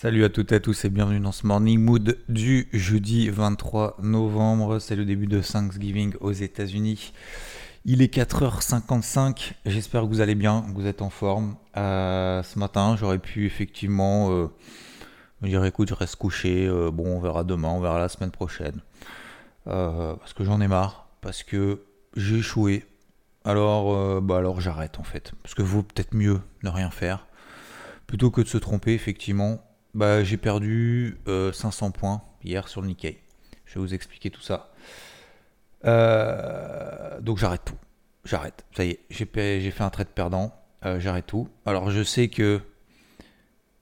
Salut à toutes et à tous et bienvenue dans ce morning mood du jeudi 23 novembre. C'est le début de Thanksgiving aux États-Unis. Il est 4h55. J'espère que vous allez bien, que vous êtes en forme. Euh, ce matin, j'aurais pu effectivement euh, me dire écoute, je reste couché. euh, bon, on verra demain, on verra la semaine prochaine. Parce que j'en ai marre, parce que j'ai échoué. Alors, bah alors j'arrête en fait. Parce que vaut peut-être mieux ne rien faire. Plutôt que de se tromper, effectivement, bah, j'ai perdu euh, 500 points hier sur le Nikkei. Je vais vous expliquer tout ça. Euh, donc j'arrête tout. J'arrête. Ça y est, j'ai fait un trade perdant. Euh, j'arrête tout. Alors je sais que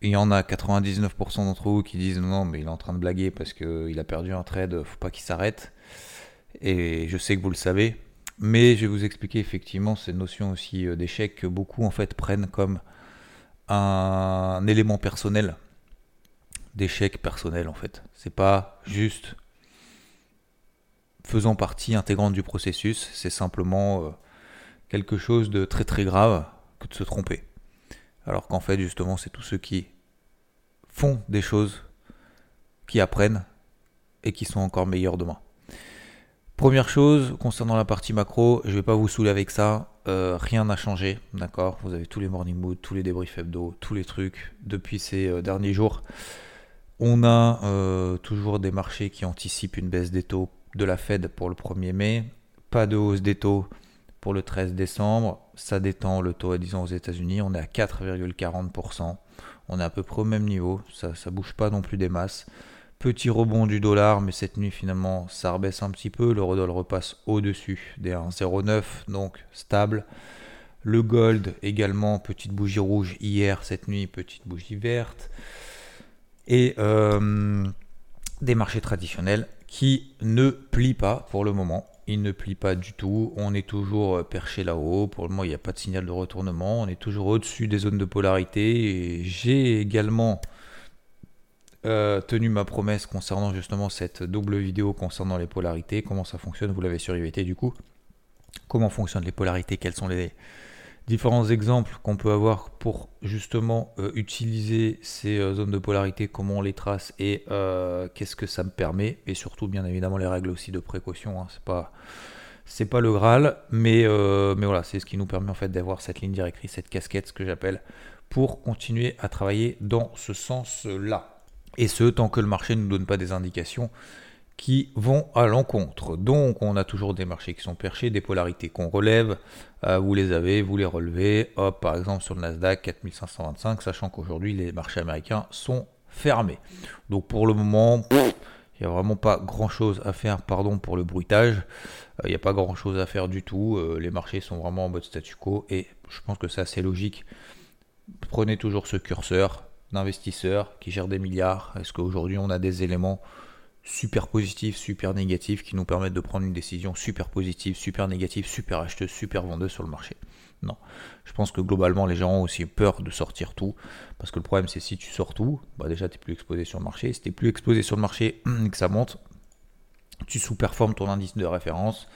il y en a 99% d'entre vous qui disent non, mais il est en train de blaguer parce qu'il a perdu un trade, faut pas qu'il s'arrête. Et je sais que vous le savez. Mais je vais vous expliquer effectivement cette notion aussi euh, d'échec que beaucoup en fait prennent comme un élément personnel d'échec personnel en fait. C'est pas juste faisant partie intégrante du processus, c'est simplement euh, quelque chose de très très grave que de se tromper. Alors qu'en fait justement c'est tous ceux qui font des choses, qui apprennent et qui sont encore meilleurs demain. Première chose, concernant la partie macro, je vais pas vous saouler avec ça, euh, rien n'a changé, d'accord? Vous avez tous les morning mood, tous les débriefs hebdo, tous les trucs depuis ces euh, derniers jours. On a euh, toujours des marchés qui anticipent une baisse des taux de la Fed pour le 1er mai, pas de hausse des taux pour le 13 décembre, ça détend le taux à 10 ans aux États-Unis, on est à 4,40%, on est à peu près au même niveau, ça ça bouge pas non plus des masses. Petit rebond du dollar, mais cette nuit finalement ça rebaisse un petit peu. L'eurodoll repasse au-dessus des 1,09, donc stable. Le gold également, petite bougie rouge hier, cette nuit, petite bougie verte. Et euh, des marchés traditionnels qui ne plient pas pour le moment. Ils ne plient pas du tout. On est toujours perché là-haut. Pour le moment, il n'y a pas de signal de retournement. On est toujours au-dessus des zones de polarité. J'ai également euh, tenu ma promesse concernant justement cette double vidéo concernant les polarités, comment ça fonctionne, vous l'avez sur IVT du coup, comment fonctionnent les polarités, quels sont les différents exemples qu'on peut avoir pour justement euh, utiliser ces euh, zones de polarité, comment on les trace et euh, qu'est-ce que ça me permet, et surtout bien évidemment les règles aussi de précaution, hein, c'est pas c'est pas le Graal, mais, mais voilà, c'est ce qui nous permet en fait d'avoir cette ligne directrice, cette casquette, ce que j'appelle, pour continuer à travailler dans ce sens-là. Et ce, tant que le marché ne nous donne pas des indications qui vont à l'encontre. Donc, on a toujours des marchés qui sont perchés, des polarités qu'on relève. Euh, vous les avez, vous les relevez. Hop, par exemple, sur le Nasdaq 4525, sachant qu'aujourd'hui, les marchés américains sont fermés. Donc, pour le moment, il n'y a vraiment pas grand chose à faire, pardon pour le bruitage. Euh, Il n'y a pas grand chose à faire du tout. Euh, les marchés sont vraiment en mode statu quo et je pense que c'est assez logique. Prenez toujours ce curseur d'investisseurs qui gèrent des milliards. Est-ce qu'aujourd'hui on a des éléments super positifs, super négatifs qui nous permettent de prendre une décision super positive, super négative, super acheteuse, super vendeuse sur le marché Non. Je pense que globalement les gens ont aussi peur de sortir tout. Parce que le problème c'est si tu sors tout, bah déjà tu n'es plus exposé sur le marché. Si tu n'es plus exposé sur le marché que ça monte, tu sous-performes ton indice de référence,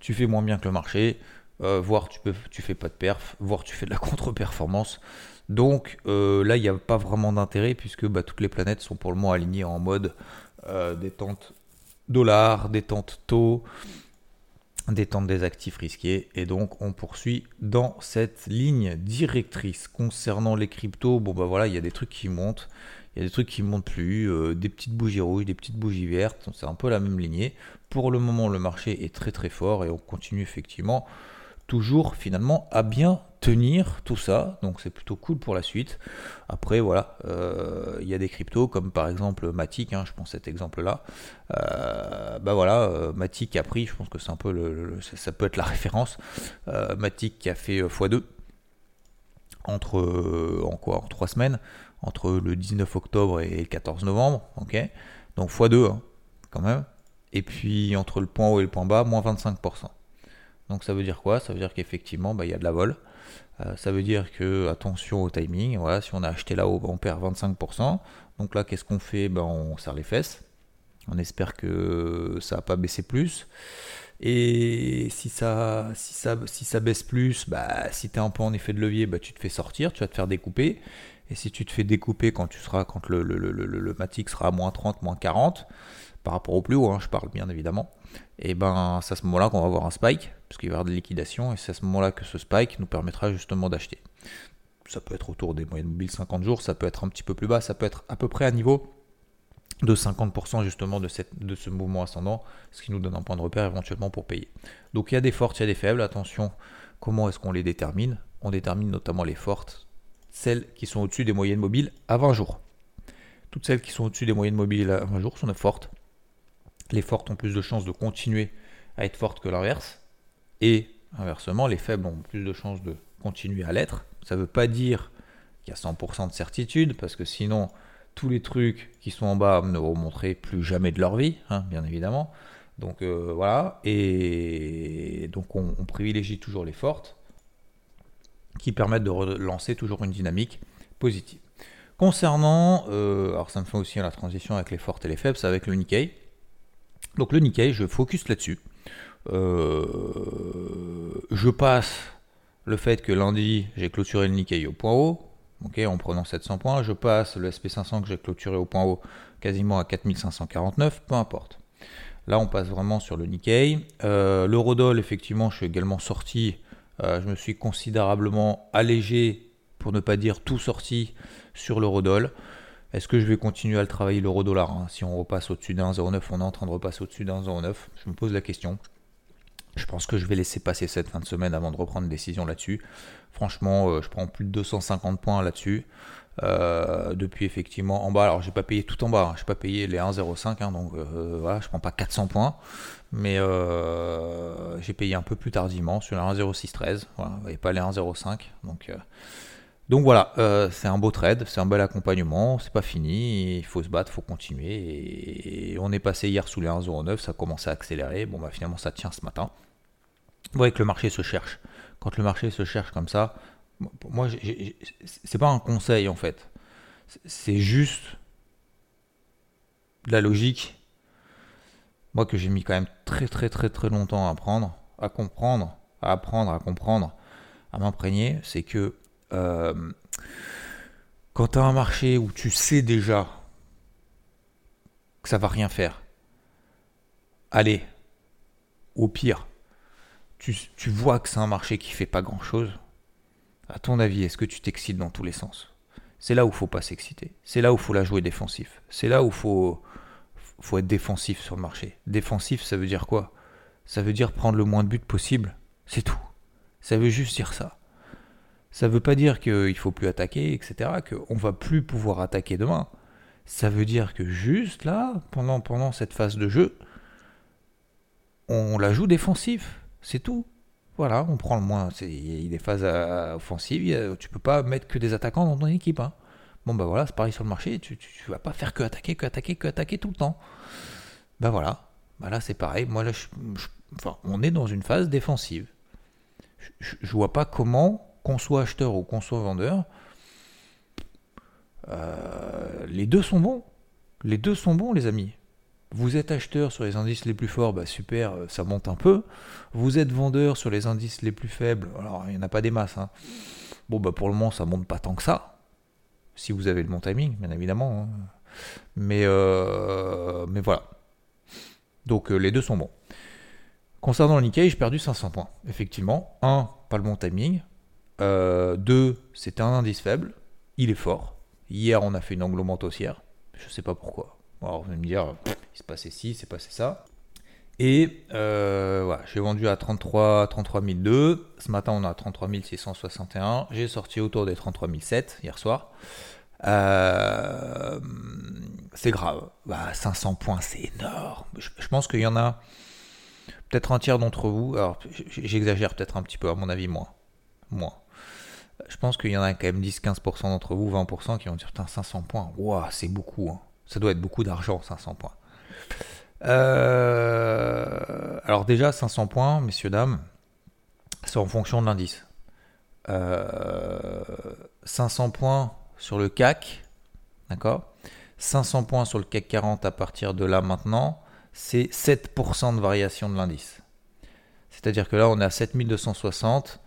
tu fais moins bien que le marché, euh, voire tu peux, tu fais pas de perf, voire tu fais de la contre-performance. Donc euh, là, il n'y a pas vraiment d'intérêt puisque bah, toutes les planètes sont pour le moment alignées en mode euh, détente dollar, détente taux, détente des actifs risqués. Et donc, on poursuit dans cette ligne directrice. Concernant les cryptos, bon bah voilà, il y a des trucs qui montent. Il y a des trucs qui montent plus, euh, des petites bougies rouges, des petites bougies vertes, c'est un peu la même lignée. Pour le moment, le marché est très très fort et on continue effectivement toujours finalement à bien tenir tout ça, donc c'est plutôt cool pour la suite. Après voilà, euh, il y a des cryptos comme par exemple Matic, hein, je prends cet exemple-là. Euh, bah voilà, euh, Matic a pris, je pense que c'est un peu le, ça, peut être la référence. Matic qui a fait euh, x2 entre en quoi En 3 semaines, entre le 19 octobre et le 14 novembre, ok Donc x2 hein, quand même. Et puis entre le point haut et le point bas, moins 25%. Donc ça veut dire quoi? Ça veut dire qu'effectivement, bah, il y a de la vol. Euh, ça veut dire que attention au timing. Voilà, si on a acheté là-haut, bah, on perd 25%. Donc là, qu'est-ce qu'on fait? Ben, On serre les fesses. On espère que ça va pas baisser plus. Et si ça, baisse plus, bah, si tu es un peu en effet de levier, bah, tu te fais sortir, tu vas te faire découper. Et si tu te fais découper quand tu seras, quand le matic sera à moins 30, moins 40, par rapport au plus haut, hein, je parle bien évidemment, et ben c'est à ce moment-là qu'on va avoir un spike, parce qu'il va y avoir des liquidations, et c'est à ce moment-là que ce spike nous permettra justement d'acheter. Ça peut être autour des moyennes mobiles 50 jours, ça peut être un petit peu plus bas, ça peut être à peu près à niveau de 50% justement de, cette, de ce mouvement ascendant, ce qui nous donne un point de repère éventuellement pour payer. Donc il y a des fortes, il y a des faibles, attention, comment est-ce qu'on les détermine? On détermine notamment les fortes, celles qui sont au-dessus des moyennes mobiles à 20 jours. Toutes celles qui sont au-dessus des moyennes mobiles à 20 jours sont fortes. Les fortes ont plus de chances de continuer à être fortes que l'inverse. Et inversement, les faibles ont plus de chances de continuer à l'être. Ça ne veut pas dire qu'il y a 100% de certitude, parce que sinon, tous les trucs qui sont en bas ne remonteraient plus jamais de leur vie, hein, bien évidemment. Donc euh, voilà, et donc on, privilégie toujours les fortes qui permettent de relancer toujours une dynamique positive. Concernant, euh, alors ça me fait aussi la transition avec les fortes et les faibles, c'est avec le Nikkei. Donc le Nikkei, je focus là-dessus. Euh, je passe le fait que lundi, j'ai clôturé le Nikkei au point haut, en prenant 700 points. Je passe le SP500 que j'ai clôturé au point haut quasiment à 4549, peu importe. Là, on passe vraiment sur le Nikkei. Euh, L'eurodoll, effectivement, je suis également sorti. Euh, je me suis considérablement allégé, pour ne pas dire tout sorti, sur l'eurodoll. Est-ce que je vais continuer à le travailler l'euro-dollar hein? Si on repasse au-dessus d'un 0,9, on est en train de repasser au-dessus d'un 0,9. Je me pose la question. Je pense que je vais laisser passer cette fin de semaine avant de reprendre une décision là-dessus. Franchement, euh, je prends plus de 250 points là-dessus. Euh, depuis effectivement en bas, alors j'ai pas payé tout en bas, hein. j'ai pas payé les 1,05, hein, donc euh, voilà, je prends pas 400 points, mais j'ai payé un peu plus tardivement sur les 1,0613, voilà, et pas les 1,05, donc voilà, c'est un beau trade, c'est un bel accompagnement, c'est pas fini, il faut se battre, il faut continuer. Et on est passé hier sous les 1,09, ça a commencé à accélérer. Bon bah finalement ça tient ce matin. Vous que le marché se cherche. Quand le marché se cherche comme ça, moi c'est pas un conseil en fait, c'est juste la logique. Moi que j'ai mis quand même très très très très longtemps à apprendre, à comprendre, à apprendre, à comprendre, à m'imprégner, c'est que euh, quand tu as un marché où tu sais déjà que ça va rien faire, allez, au pire, tu, vois que c'est un marché qui fait pas grand chose, à ton avis, est-ce que tu t'excites dans tous les sens? C'est là où faut pas s'exciter. C'est là où il faut la jouer défensif. C'est là où faut, faut être défensif sur le marché. Défensif, ça veut dire quoi? Ça veut dire prendre le moins de buts possible. C'est tout. Ça veut juste dire ça. Ça veut pas dire qu'il faut plus attaquer, etc., qu'on va plus pouvoir attaquer demain. Ça veut dire que juste là, pendant, pendant cette phase de jeu, on la joue défensif. C'est tout. Voilà, on prend le moins. Il y a des phases euh, offensives, tu peux pas mettre que des attaquants dans ton équipe. Hein. Bon, bah voilà, c'est pareil sur le marché, tu, tu, vas pas faire que attaquer, que attaquer, que attaquer tout le temps. Bah voilà, bah là c'est pareil. Moi là, on est dans une phase défensive. Je, je vois pas comment qu'on soit acheteur ou qu'on soit vendeur, euh, les deux sont bons. Les deux sont bons, les amis. Vous êtes acheteur sur les indices les plus forts, bah super, euh, ça monte un peu. Vous êtes vendeur sur les indices les plus faibles, alors il n'y en a pas des masses. Hein. Bon, bah pour le moment, ça monte pas tant que ça. Si vous avez le bon timing, bien évidemment. Hein. Mais, euh, mais voilà. Donc les deux sont bons. Concernant le Nikkei, j'ai perdu 500 points. Effectivement, un, pas le bon timing. 2, euh, c'est un indice faible. Il est fort. Hier, on a fait une anglo haussière. Je ne sais pas pourquoi. Alors, vous allez me dire, il se passait ci, c'est passé ça. Et euh, voilà, j'ai vendu à 33, 33 002. Ce matin, on a 33 661. J'ai sorti autour des 33 007 hier soir. Euh, c'est grave. Bah, 500 points, c'est énorme. Je, je, pense qu'il y en a peut-être un tiers d'entre vous. Alors, j'exagère peut-être un petit peu, à mon avis, moins. Moins. je pense qu'il y en a quand même 10-15% d'entre vous, 20% qui vont dire Putain, 500 points, waouh, c'est beaucoup. Hein. Ça doit être beaucoup d'argent, 500 points. Euh, alors, déjà, 500 points, messieurs, dames, c'est en fonction de l'indice. 500 points sur le CAC, d'accord? 500 points sur le CAC 40 à partir de là maintenant, c'est 7% de variation de l'indice. C'est-à-dire que là, on est à 7260.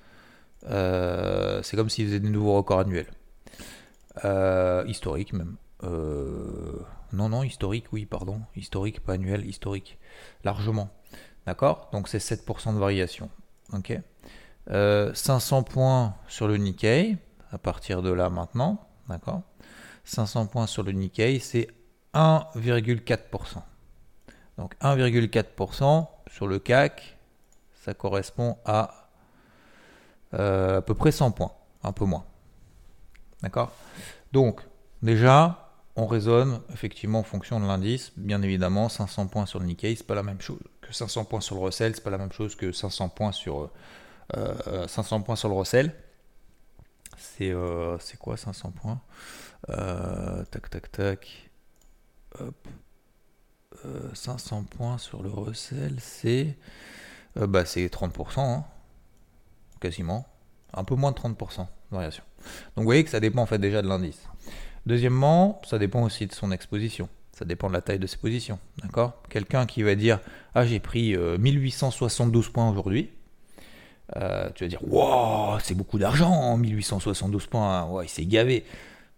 Euh, c'est comme s'il faisait des nouveaux records annuels. Euh, historique même. Euh, non, non, historique, oui, pardon. Historique, pas annuel, historique. Largement. D'accord? Donc c'est 7% de variation. Ok? 500 points sur le Nikkei, à partir de là maintenant. D'accord? 500 points sur le Nikkei, c'est 1,4%. Donc 1,4% sur le CAC, ça correspond à euh, à peu près 100 points, un peu moins. D'accord? Donc déjà, on raisonne effectivement en fonction de l'indice. Bien évidemment, 500 points sur le Nikkei, c'est pas la même chose que 500 points sur le Russell, c'est pas la même chose que 500 points sur 500 euh, points sur le Russell. C'est euh, c'est quoi 500 points? Euh, tac, tac, tac. Hop. 500 euh, points sur le recel, c'est euh, bah, 30%, hein. quasiment. Un peu moins de 30% de variation. Donc vous voyez que ça dépend en fait déjà de l'indice. Deuxièmement, ça dépend aussi de son exposition. Ça dépend de la taille de ses positions. D'accord? Quelqu'un qui va dire Ah, j'ai pris 1872 points aujourd'hui. tu vas dire Waouh, c'est beaucoup d'argent, 1872 points. Ouais, il s'est gavé.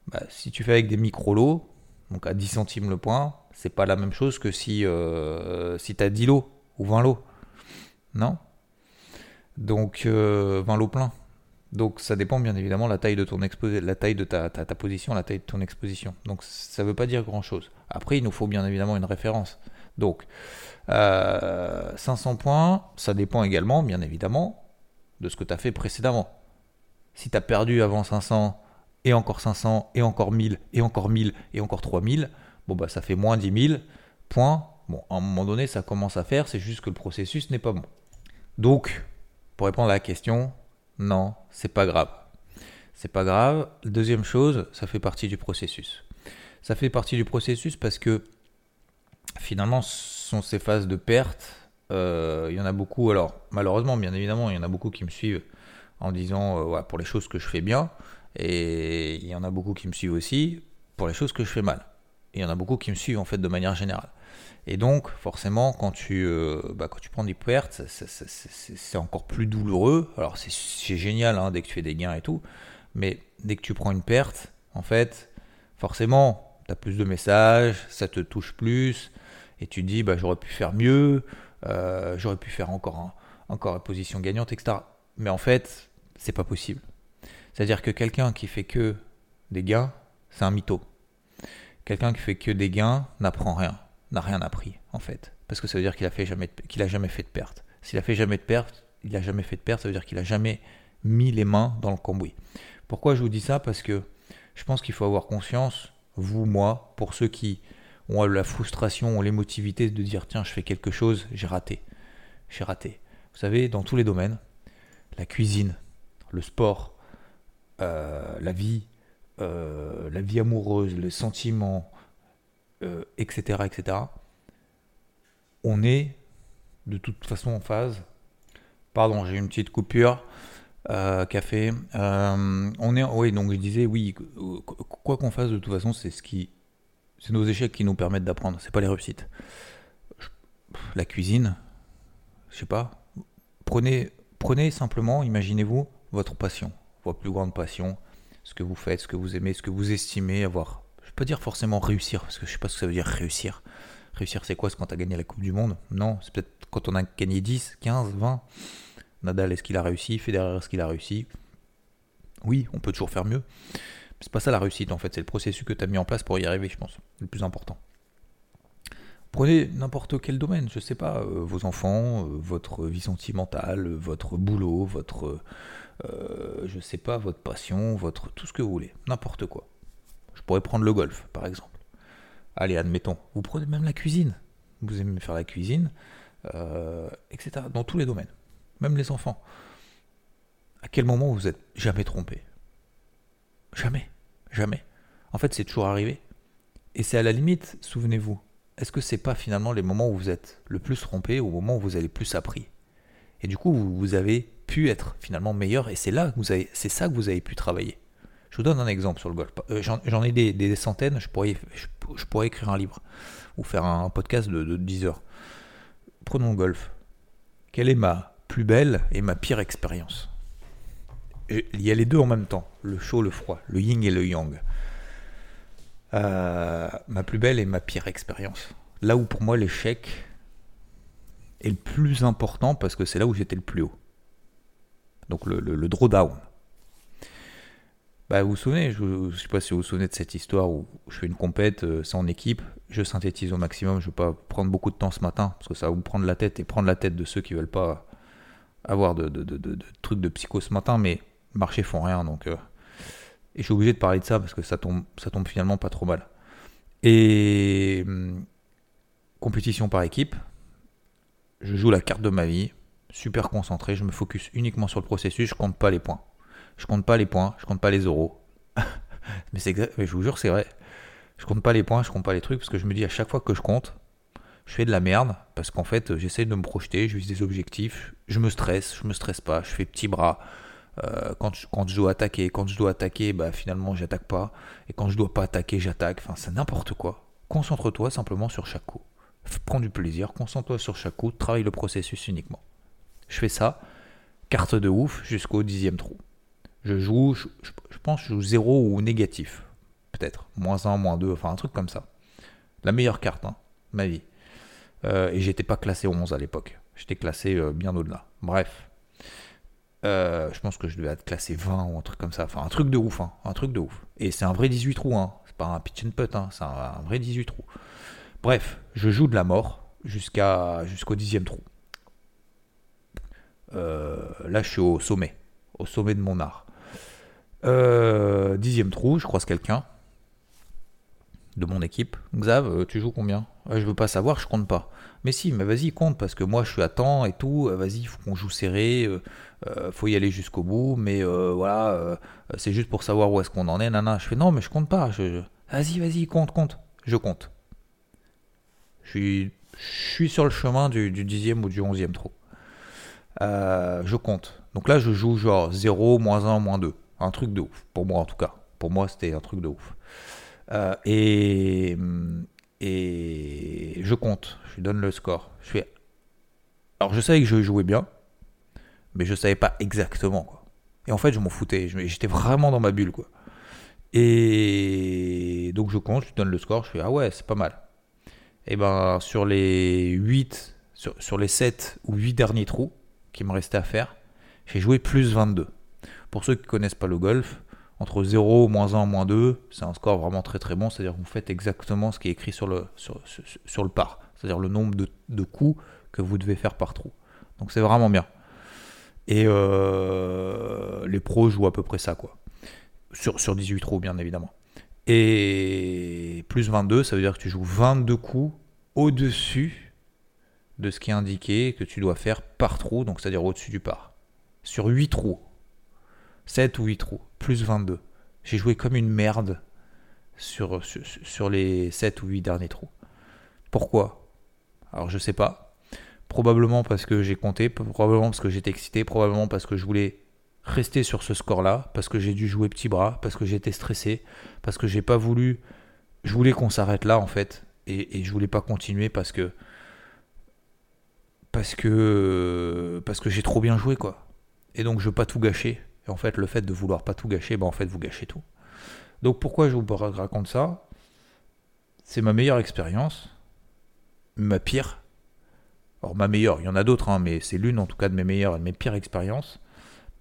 Bah, si tu fais avec des micro-lots, donc à 10 centimes le point, c'est pas la même chose que si, euh, si tu as 10 lots ou 20 lots. Non? Donc 20 euh, lots pleins. Donc ça dépend bien évidemment la taille de ton exposé, la taille de ta, ta, position, la taille de ton exposition. Donc ça ne veut pas dire grand chose. Après, il nous faut bien évidemment une référence. Donc 500 euh, points, ça dépend également, bien évidemment, de ce que tu as fait précédemment. Si tu as perdu avant 500 et encore 500, et encore 1000, et encore 1000, et encore 3000, bon bah ça fait moins 10 000 points. Bon, à un moment donné, ça commence à faire, c'est juste que le processus n'est pas bon. Donc, pour répondre à la question, non, c'est pas grave. C'est pas grave. Deuxième chose, ça fait partie du processus. Ça fait partie du processus parce que finalement, ce sont ces phases de perte. Euh, il y en a beaucoup, alors malheureusement, bien évidemment, il y en a beaucoup qui me suivent en disant, euh, pour les choses que je fais bien, et il y en a beaucoup qui me suivent aussi pour les choses que je fais mal. Il y en a beaucoup qui me suivent en fait de manière générale. Et donc, forcément, quand tu, euh, bah, quand tu prends des pertes, c'est encore plus douloureux. Alors, c'est génial hein, dès que tu fais des gains et tout. Mais dès que tu prends une perte, en fait, forcément, tu as plus de messages, ça te touche plus. Et tu te dis, bah, j'aurais pu faire mieux, euh, j'aurais pu faire encore, encore une position gagnante, etc. Mais en fait, c'est pas possible. C'est-à-dire que quelqu'un qui fait que des gains, c'est un mytho. Quelqu'un qui fait que des gains n'apprend rien, n'a rien appris en fait, parce que ça veut dire qu'il a jamais fait de perte. S'il a fait jamais de perte, il a jamais fait de perte, ça veut dire qu'il a jamais mis les mains dans le cambouis. Pourquoi je vous dis ça? Parce que je pense qu'il faut avoir conscience, vous, moi, pour ceux qui ont la frustration, ont l'émotivité de dire tiens, je fais quelque chose, j'ai raté. J'ai raté. Vous savez, dans tous les domaines, la cuisine, le sport, euh, la vie, euh, la vie amoureuse, les sentiments, etc., euh, etc., on est de toute façon en phase. Pardon, j'ai une petite coupure. café. on est, oui, donc je disais, oui, quoi qu'on fasse, de toute façon, c'est ce qui, c'est nos échecs qui nous permettent d'apprendre. C'est pas les réussites. La cuisine, je sais pas. Prenez, prenez simplement, imaginez-vous votre passion votre plus grande passion, ce que vous faites, ce que vous aimez, ce que vous estimez avoir. Je ne vais pas dire forcément réussir, parce que je ne sais pas ce que ça veut dire réussir. Réussir, c'est quoi? C'est quand tu as gagné la Coupe du Monde? Non, c'est peut-être quand on a gagné 10, 15, 20. Nadal, est-ce qu'il a réussi? Federer, est-ce qu'il a réussi? Oui, on peut toujours faire mieux. C'est pas ça la réussite en fait, c'est le processus que tu as mis en place pour y arriver, je pense, le plus important. Prenez n'importe quel domaine, je sais pas, euh, vos enfants, euh, votre vie sentimentale, votre boulot, votre, euh, je sais pas, votre passion, votre tout ce que vous voulez, n'importe quoi. Je pourrais prendre le golf, par exemple. Allez, admettons, vous prenez même la cuisine. Vous aimez faire la cuisine, euh, etc. Dans tous les domaines, même les enfants. À quel moment vous êtes jamais trompé? Jamais. Jamais. En fait, c'est toujours arrivé. Et c'est à la limite, souvenez-vous, est-ce que c'est pas finalement les moments où vous êtes le plus trompé, au moment où vous avez le plus appris? Et du coup, vous avez pu être finalement meilleur, et c'est là c'est ça que vous avez pu travailler. Je vous donne un exemple sur le golf. Euh, j'en ai des, centaines, je pourrais, je, pourrais écrire un livre ou faire un podcast de, de 10 heures. Prenons le golf. Quelle est ma plus belle et ma pire expérience? Il y a les deux en même temps, le chaud, le froid, le yin et le yang. Euh, ma plus belle et ma pire expérience. Là où pour moi l'échec est le plus important parce que c'est là où j'étais le plus haut. Donc le, drawdown. Bah, vous vous souvenez, je ne sais pas si vous vous souvenez de cette histoire où je fais une compète, euh, c'est en équipe, je synthétise au maximum, je ne vais pas prendre beaucoup de temps ce matin, parce que ça va vous prendre la tête et prendre la tête de ceux qui veulent pas avoir de, trucs de psycho ce matin, mais marcher font rien, donc euh, et je suis obligé de parler de ça parce que ça tombe, ça tombe finalement pas trop mal. Et hum, compétition par équipe, je joue la carte de ma vie, super concentré, je me focus uniquement sur le processus, je compte pas les points. Je compte pas les points, je compte pas les euros. mais, mais je vous jure, c'est vrai. Je compte pas les points, je compte pas les trucs parce que je me dis à chaque fois que je compte, je fais de la merde parce qu'en fait, j'essaie de me projeter, je vise des objectifs, je me stresse, je me stresse pas, je fais petit bras, euh, quand, je, dois attaquer, quand je dois attaquer, bah, finalement j'attaque pas. Et quand je dois pas attaquer, j'attaque. Enfin, c'est n'importe quoi. Concentre-toi simplement sur chaque coup. Prends du plaisir, concentre-toi sur chaque coup, travaille le processus uniquement. Je fais ça, carte de ouf jusqu'au dixième trou. Je joue, je, pense, je joue zéro ou négatif. Peut-être. Moins 1, moins 2, enfin un truc comme ça. La meilleure carte, hein, ma vie. Euh, et j'étais pas classé 11 à l'époque. J'étais classé euh, bien au-delà. Bref. Euh, je pense que je devais être classé 20 ou un truc comme ça. Enfin, un truc de ouf, hein. un truc de ouf. Et c'est un vrai 18 trous, hein. c'est pas un pitch and putt, hein. c'est un, vrai 18 trous. Bref, je joue de la mort jusqu'à jusqu'au dixième trou. Euh, là, je suis au sommet, au sommet de mon art. Euh, dixième trou, je croise quelqu'un de mon équipe. Xav, tu joues combien? Je veux pas savoir, je compte pas. Mais si, mais vas-y, compte, parce que moi je suis à temps et tout, vas-y, il faut qu'on joue serré, faut y aller jusqu'au bout, mais euh, voilà, euh, c'est juste pour savoir où est-ce qu'on en est, nana. Je fais non, mais je compte pas. Vas-y, vas-y, compte, compte. Je compte. Je suis, sur le chemin du, dixième ou du onzième trou. je compte. Donc là, je joue genre 0, moins 1, moins 2. Un truc de ouf. Pour moi, en tout cas. Pour moi, c'était un truc de ouf. et, je compte. Je lui donne le score. Alors, je savais que je jouais bien mais je savais pas exactement quoi. Et en fait, je m'en foutais, j'étais vraiment dans ma bulle quoi. Et donc je compte, je donne le score, je fais ah ouais, c'est pas mal. Et ben sur les 8 sur, les 7 ou 8 derniers trous qui me restaient à faire, j'ai joué plus 22. Pour ceux qui connaissent pas le golf, entre 0, moins 1, moins 2, c'est un score vraiment très très bon, c'est-à-dire que vous faites exactement ce qui est écrit sur le, sur, le par, c'est-à-dire le nombre de coups que vous devez faire par trou. Donc c'est vraiment bien. Et euh, les pros jouent à peu près ça, quoi. Sur, sur 18 trous, bien évidemment. Et plus 22, ça veut dire que tu joues 22 coups au-dessus de ce qui est indiqué que tu dois faire par trou, donc c'est-à-dire au-dessus du par. Sur 8 trous. 7 ou 8 trous, plus 22. J'ai joué comme une merde sur, sur, sur les 7 ou 8 derniers trous. Pourquoi? Alors je sais pas. Probablement parce que j'ai compté, probablement parce que j'étais excité, probablement parce que je voulais rester sur ce score-là, parce que j'ai dû jouer petit bras, parce que j'étais stressé, parce que j'ai pas voulu. Je voulais qu'on s'arrête là en fait, et, je voulais pas continuer parce que parce que parce que j'ai trop bien joué quoi. Et donc je veux pas tout gâcher. Et en fait, le fait de vouloir pas tout gâcher, ben en fait vous gâchez tout. Donc pourquoi je vous raconte ça? C'est ma meilleure expérience, ma pire, alors ma meilleure, il y en a d'autres, hein, mais c'est l'une en tout cas de mes meilleures et de mes pires expériences,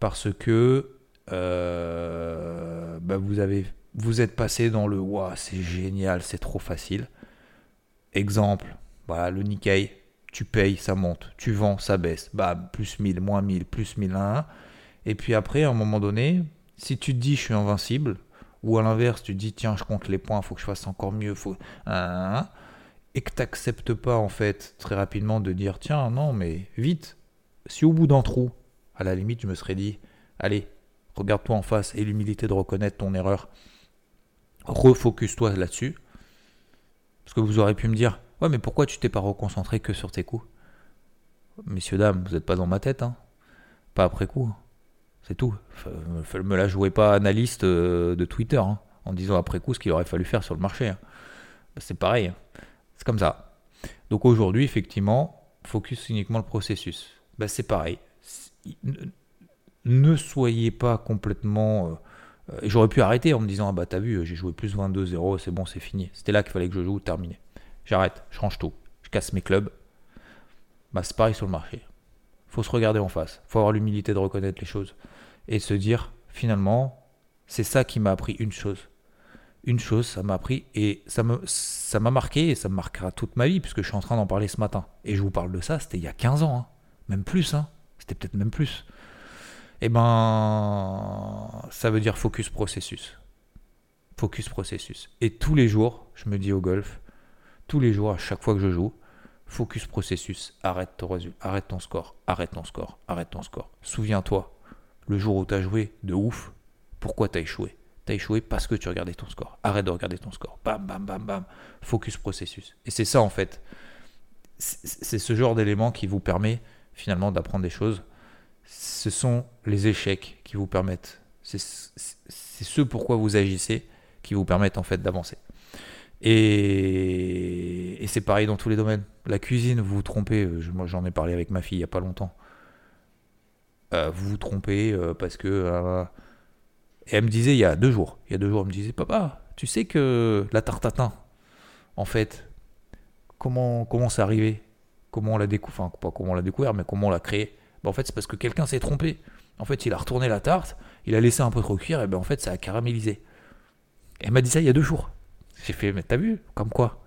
parce que euh, bah, vous, avez, vous êtes passé dans le waouh, c'est génial, c'est trop facile. Exemple, voilà, le Nikkei, tu payes, ça monte, tu vends, ça baisse, bah, plus 1000, moins 1000, plus 1001. Et puis après, à un moment donné, si tu te dis je suis invincible, ou à l'inverse, tu te dis tiens, je compte les points, il faut que je fasse encore mieux, faut et que t'acceptes pas en fait très rapidement de dire tiens non mais vite si au bout d'un trou à la limite je me serais dit allez regarde-toi en face et l'humilité de reconnaître ton erreur. Refocus-toi là-dessus. Parce que vous aurez pu me dire, ouais, mais pourquoi tu t'es pas reconcentré que sur tes coups? Messieurs, dames, vous n'êtes pas dans ma tête, hein Pas après coup. C'est tout. Me la jouez pas analyste euh, de Twitter, hein, en disant après coup ce qu'il aurait fallu faire sur le marché. Hein. C'est pareil. Hein. C'est comme ça. Donc aujourd'hui, effectivement, focus uniquement le processus. Bah, c'est pareil. Ne soyez pas complètement. Euh, j'aurais pu arrêter en me disant Ah bah t'as vu, j'ai joué plus 22-0, c'est bon, c'est fini. C'était là qu'il fallait que je joue, terminé. J'arrête, je range tout. Je casse mes clubs. Bah, c'est pareil sur le marché. faut se regarder en face. faut avoir l'humilité de reconnaître les choses. Et se dire, finalement, c'est ça qui m'a appris une chose. Une chose, ça m'a appris et ça me ça m'a marqué et ça me marquera toute ma vie puisque je suis en train d'en parler ce matin. Et je vous parle de ça, c'était il y a 15 ans, hein. même plus, hein. c'était peut-être même plus. Eh ben, ça veut dire focus processus. Focus processus. Et tous les jours, je me dis au golf, tous les jours, à chaque fois que je joue, Focus processus, arrête ton résultat, arrête ton score, arrête ton score, arrête ton score. Souviens-toi, le jour où tu as joué de ouf, pourquoi tu as échoué? Tu as échoué parce que tu regardais ton score. Arrête de regarder ton score. Bam, bam, bam, bam. Focus processus. Et c'est ça en fait. C'est ce genre d'élément qui vous permet finalement d'apprendre des choses. Ce sont les échecs qui vous permettent. C'est ce pourquoi vous agissez qui vous permettent en fait d'avancer. Et, c'est pareil dans tous les domaines. La cuisine, vous vous trompez. Euh, moi, j'en ai parlé avec ma fille il n'y a pas longtemps. Euh, vous vous trompez euh, parce que. Et elle me disait il y a deux jours. Il y a deux jours, elle me disait Papa, tu sais que la tarte tatin, en fait, comment comment c'est arrivé? Comment on l'a découvert Enfin, pas comment on l'a découvert, mais comment on l'a créé? Ben, En fait, c'est parce que quelqu'un s'est trompé. En fait, il a retourné la tarte, il a laissé un peu trop cuire, et ben en fait, ça a caramélisé. Elle m'a dit ça il y a deux jours. J'ai fait, mais t'as vu? Comme quoi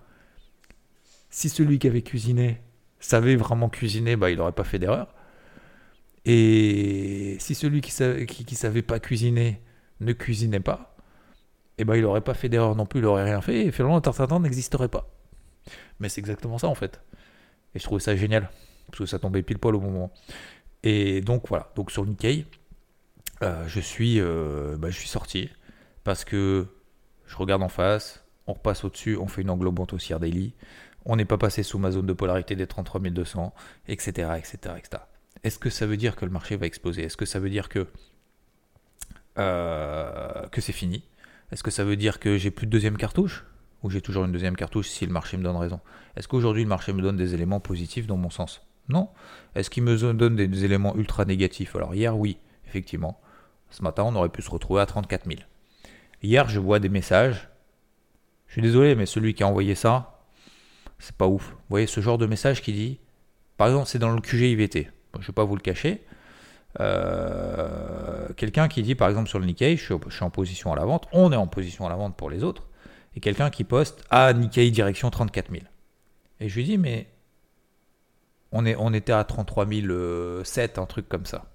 Si celui qui avait cuisiné savait vraiment cuisiner, bah, il n'aurait pas fait d'erreur. Et si celui qui savait, qui, savait pas cuisiner ne cuisinait pas, eh ben, il n'aurait pas fait d'erreur non plus, il n'aurait rien fait, et finalement, un tartatin n'existerait pas. Mais c'est exactement ça, en fait. Et je trouvais ça génial, parce que ça tombait pile poil au moment. Et donc, voilà. Donc, sur Nikkei, euh, je, suis, euh, bah, je suis sorti, parce que je regarde en face, on repasse au-dessus, on fait une englobante haussière daily, on n'est pas passé sous ma zone de polarité des 33 200, etc. etc., etc. Est-ce que ça veut dire que le marché va exploser? Est-ce que ça veut dire que, que c'est fini Est-ce que ça veut dire que j'ai plus de deuxième cartouche? Ou j'ai toujours une deuxième cartouche si le marché me donne raison? Est-ce qu'aujourd'hui le marché me donne des éléments positifs dans mon sens? Non. Est-ce qu'il me donne des éléments ultra négatifs? Alors hier, oui, effectivement. Ce matin, on aurait pu se retrouver à 34 000. Hier, je vois des messages je suis désolé, mais celui qui a envoyé ça, c'est pas ouf. Vous voyez ce genre de message qui dit, par exemple, c'est dans le QG IVT. je ne vais pas vous le cacher. Euh, quelqu'un qui dit, par exemple, sur le Nikkei, je suis, en position à la vente, on est en position à la vente pour les autres, et quelqu'un qui poste, ah, Nikkei direction 34 000. Et je lui dis, mais on, est, on était à 33 007, un truc comme ça.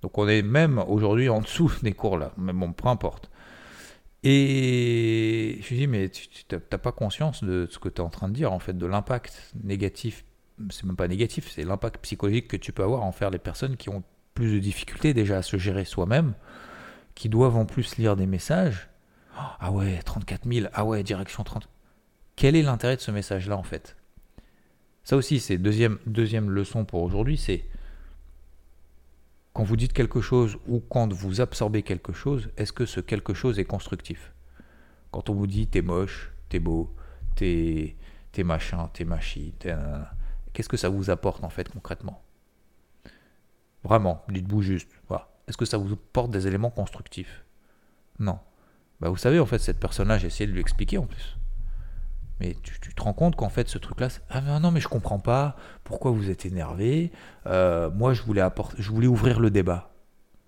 Donc on est même aujourd'hui en dessous des cours là, mais bon, peu importe. Et je lui dis, mais tu n'as pas conscience de ce que tu es en train de dire, en fait, de l'impact négatif? C'est même pas négatif, c'est l'impact psychologique que tu peux avoir en faire les personnes qui ont plus de difficultés déjà à se gérer soi-même, qui doivent en plus lire des messages. Ah ouais, 34 000, ah ouais, direction 30. Quel est l'intérêt de ce message-là, en fait? Ça aussi, c'est deuxième, deuxième leçon pour aujourd'hui, c'est quand vous dites quelque chose ou quand vous absorbez quelque chose, est-ce que ce quelque chose est constructif? Quand on vous dit t'es moche, t'es beau, t'es, t'es machin, t'es machi, qu'est-ce que ça vous apporte en fait concrètement? Vraiment, dites-vous juste. Est-ce que ça vous apporte des éléments constructifs? Non. Bah vous savez, en fait, cette personne-là, j'ai essayé de lui expliquer en plus. Mais tu, te rends compte qu'en fait, ce truc-là, ah non, mais je comprends pas, pourquoi vous êtes énervé euh, Moi, je voulais, apporter, je voulais ouvrir le débat.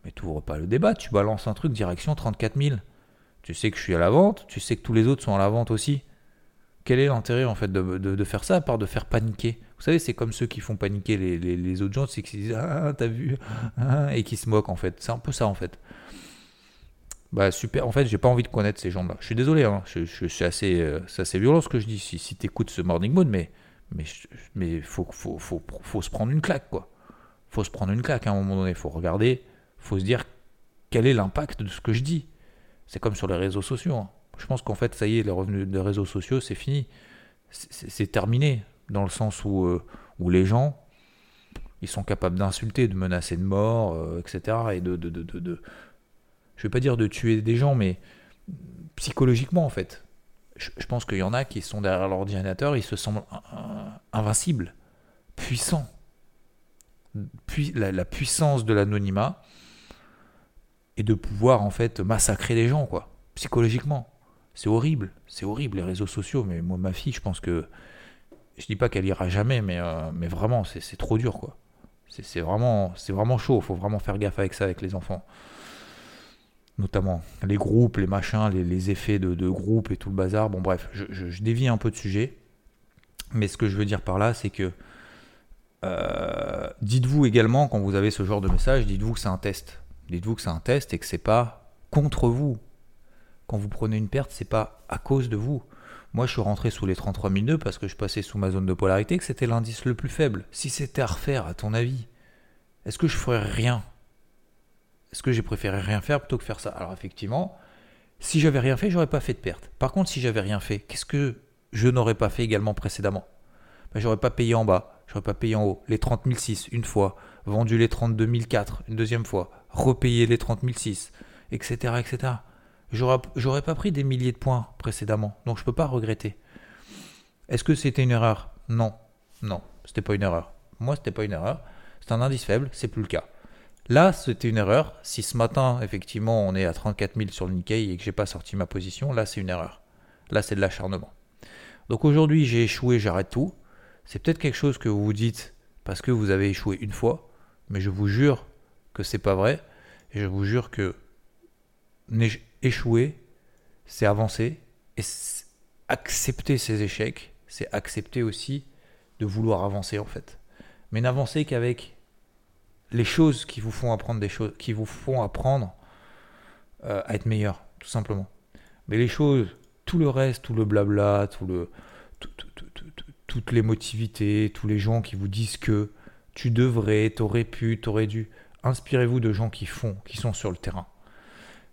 Mais tu n'ouvres pas le débat, tu balances un truc direction 34 000. Tu sais que je suis à la vente, tu sais que tous les autres sont à la vente aussi. Quel est l'intérêt en fait de, faire ça à part de faire paniquer? Vous savez, c'est comme ceux qui font paniquer les, autres gens, c'est qu'ils disent Ah, t'as vu ah, Et qui se moquent en fait. C'est un peu ça en fait. Bah super, en fait j'ai pas envie de connaître ces gens-là. Je suis désolé, hein. je, euh, c'est assez violent ce que je dis si, si tu écoutes ce Morning Mood, mais mais mais faut, faut, faut, faut, se prendre une claque quoi. Faut se prendre une claque à un moment donné, faut regarder, faut se dire quel est l'impact de ce que je dis C'est comme sur les réseaux sociaux. Hein. Je pense qu'en fait, ça y est, les revenus des réseaux sociaux, c'est fini. C'est terminé, dans le sens où, euh, où les gens, ils sont capables d'insulter, de menacer de mort, euh, etc. Et de, de, de, je vais pas dire de tuer des gens, mais psychologiquement, en fait. Je, pense qu'il y en a qui sont derrière l'ordinateur, ils se sentent invincibles, puissants. Puis la, la puissance de l'anonymat et de pouvoir en fait massacrer les gens, quoi, psychologiquement. C'est horrible, c'est horrible les réseaux sociaux, mais moi ma fille, je pense que je dis pas qu'elle ira jamais, mais, euh, vraiment c'est trop dur quoi. C'est vraiment, vraiment chaud, faut vraiment faire gaffe avec ça avec les enfants. Notamment les groupes, les machins, les, effets de, de, groupe et tout le bazar. Bon bref, je, je, dévie un peu de sujet, mais ce que je veux dire par là, c'est que euh, dites-vous également quand vous avez ce genre de message, dites-vous que c'est un test. Dites-vous que c'est un test et que c'est pas contre vous. Quand vous prenez une perte, c'est pas à cause de vous. Moi, je suis rentré sous les 33 002 parce que je passais sous ma zone de polarité, que c'était l'indice le plus faible. Si c'était à refaire, à ton avis, est-ce que je ferais rien? Est-ce que j'ai préféré rien faire plutôt que faire ça? Alors effectivement, si j'avais rien fait, j'aurais pas fait de perte. Par contre, si j'avais rien fait, qu'est-ce que je n'aurais pas fait également précédemment? Ben, J'aurais pas payé en bas, j'aurais pas payé en haut. Les 30 006 une fois, vendu les 32 004 une deuxième fois, repayé les 30 006, etc. etc. J'aurais pas pris des milliers de points précédemment, donc je peux pas regretter. Est-ce que c'était une erreur? Non, non, c'était pas une erreur. Moi, c'était pas une erreur. C'est un indice faible, c'est plus le cas. Là, c'était une erreur. Si ce matin, effectivement, on est à 34 000 sur le Nikkei et que j'ai pas sorti ma position, là, c'est une erreur. Là, c'est de l'acharnement. Donc aujourd'hui, j'ai échoué, j'arrête tout. C'est peut-être quelque chose que vous vous dites parce que vous avez échoué une fois, mais je vous jure que c'est pas vrai. Et je vous jure que échouer, c'est avancer. Et accepter ses échecs, c'est accepter aussi de vouloir avancer en fait. Mais n'avancer qu'avec les choses qui vous font apprendre des choses, qui vous font apprendre euh, à être meilleur, tout simplement. Mais les choses, tout le reste, tout le blabla, tout le, toutes les motivités, tous les gens qui vous disent que tu devrais, t'aurais pu, t'aurais dû. Inspirez-vous de gens qui font, qui sont sur le terrain.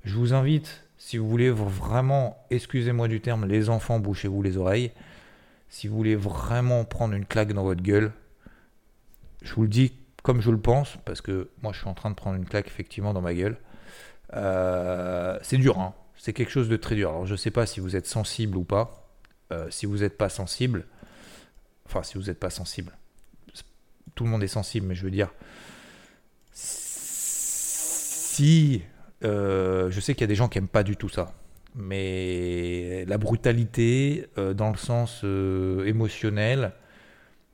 Je vous invite, si vous voulez vraiment, excusez-moi du terme, les enfants, bouchez-vous les oreilles. Si vous voulez vraiment prendre une claque dans votre gueule, je vous le dis comme je le pense, parce que moi je suis en train de prendre une claque effectivement dans ma gueule. Euh, c'est dur, hein. c'est quelque chose de très dur. Alors je ne sais pas si vous êtes sensible ou pas. Euh, si vous n'êtes pas sensible, enfin si vous n'êtes pas sensible, tout le monde est sensible, mais je veux dire, si euh, je sais qu'il y a des gens qui n'aiment pas du tout ça. Mais la brutalité, euh, dans le sens euh, émotionnel,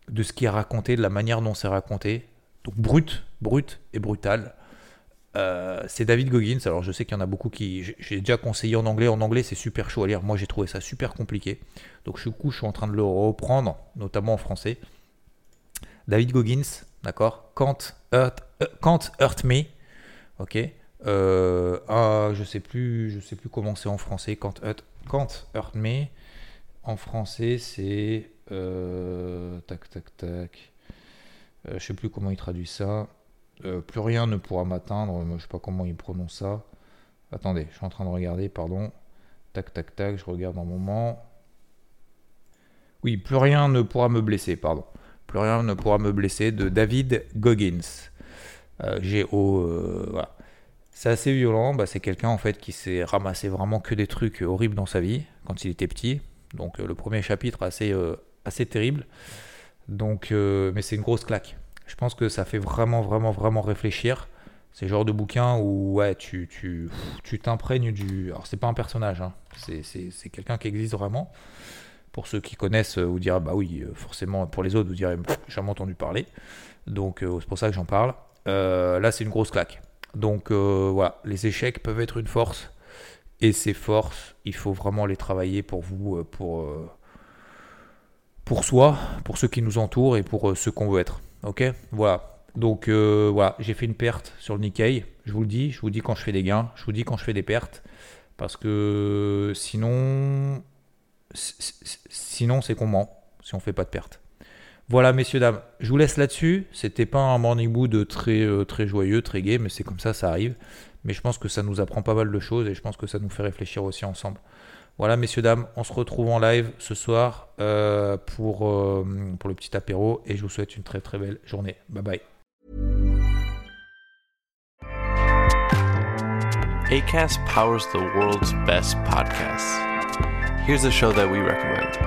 de ce qui est raconté, de la manière dont c'est raconté, donc brut, brut et brutal, c'est David Goggins. Alors je sais qu'il y en a beaucoup qui. J'ai déjà conseillé en anglais. En anglais, c'est super chaud à lire. Moi, j'ai trouvé ça super compliqué. Donc, je, coup, je suis en train de le reprendre, notamment en français. David Goggins, d'accord? Can't hurt, can't hurt Me. Ok? Euh, ah, je sais plus, je sais plus comment c'est en français. Quand Hurt, hurt Me, en français, c'est euh, tac tac tac. Euh, je sais plus comment il traduit ça. Euh, plus rien ne pourra m'atteindre. Je sais pas comment il prononce ça. Attendez, je suis en train de regarder, pardon. Tac tac tac, je regarde un moment. Oui, plus rien ne pourra me blesser, pardon. Plus rien ne pourra me blesser de David Goggins. G-O. voilà. C'est assez violent. Bah, c'est quelqu'un en fait qui s'est ramassé vraiment que des trucs horribles dans sa vie quand il était petit. Donc euh, le premier chapitre assez euh, assez terrible. Donc, euh, mais c'est une grosse claque. Je pense que ça fait vraiment vraiment vraiment réfléchir. C'est le genre de bouquin où ouais tu tu tu t'imprègnes du. Alors c'est pas un personnage, hein. c'est quelqu'un qui existe vraiment. Pour ceux qui connaissent, vous direz bah oui, forcément. Pour les autres, vous direz jamais entendu parler. Donc c'est pour ça que j'en parle. là, c'est une grosse claque. Donc euh, voilà, les échecs peuvent être une force. Et ces forces, il faut vraiment les travailler pour vous, euh, pour, euh, pour soi, pour ceux qui nous entourent et pour ceux qu'on veut être. Ok? Voilà. Donc voilà, j'ai fait une perte sur le Nikkei. Je vous le dis, je vous dis quand je fais des gains, je vous dis quand je fais des pertes. Parce que sinon, sinon c'est qu'on ment si on fait pas de pertes. Voilà, messieurs, dames, je vous laisse là-dessus. C'était pas un morning mood très, euh, très joyeux, très gai, mais c'est comme ça, ça arrive. mais je pense que ça nous apprend pas mal de choses et je pense que ça nous fait réfléchir aussi ensemble. Voilà, messieurs, dames, on se retrouve en live ce soir euh, pour, euh, pour le petit apéro et je vous souhaite une très très belle journée. Bye bye. ACAST powers the world's best podcasts. Here's a show that we recommend.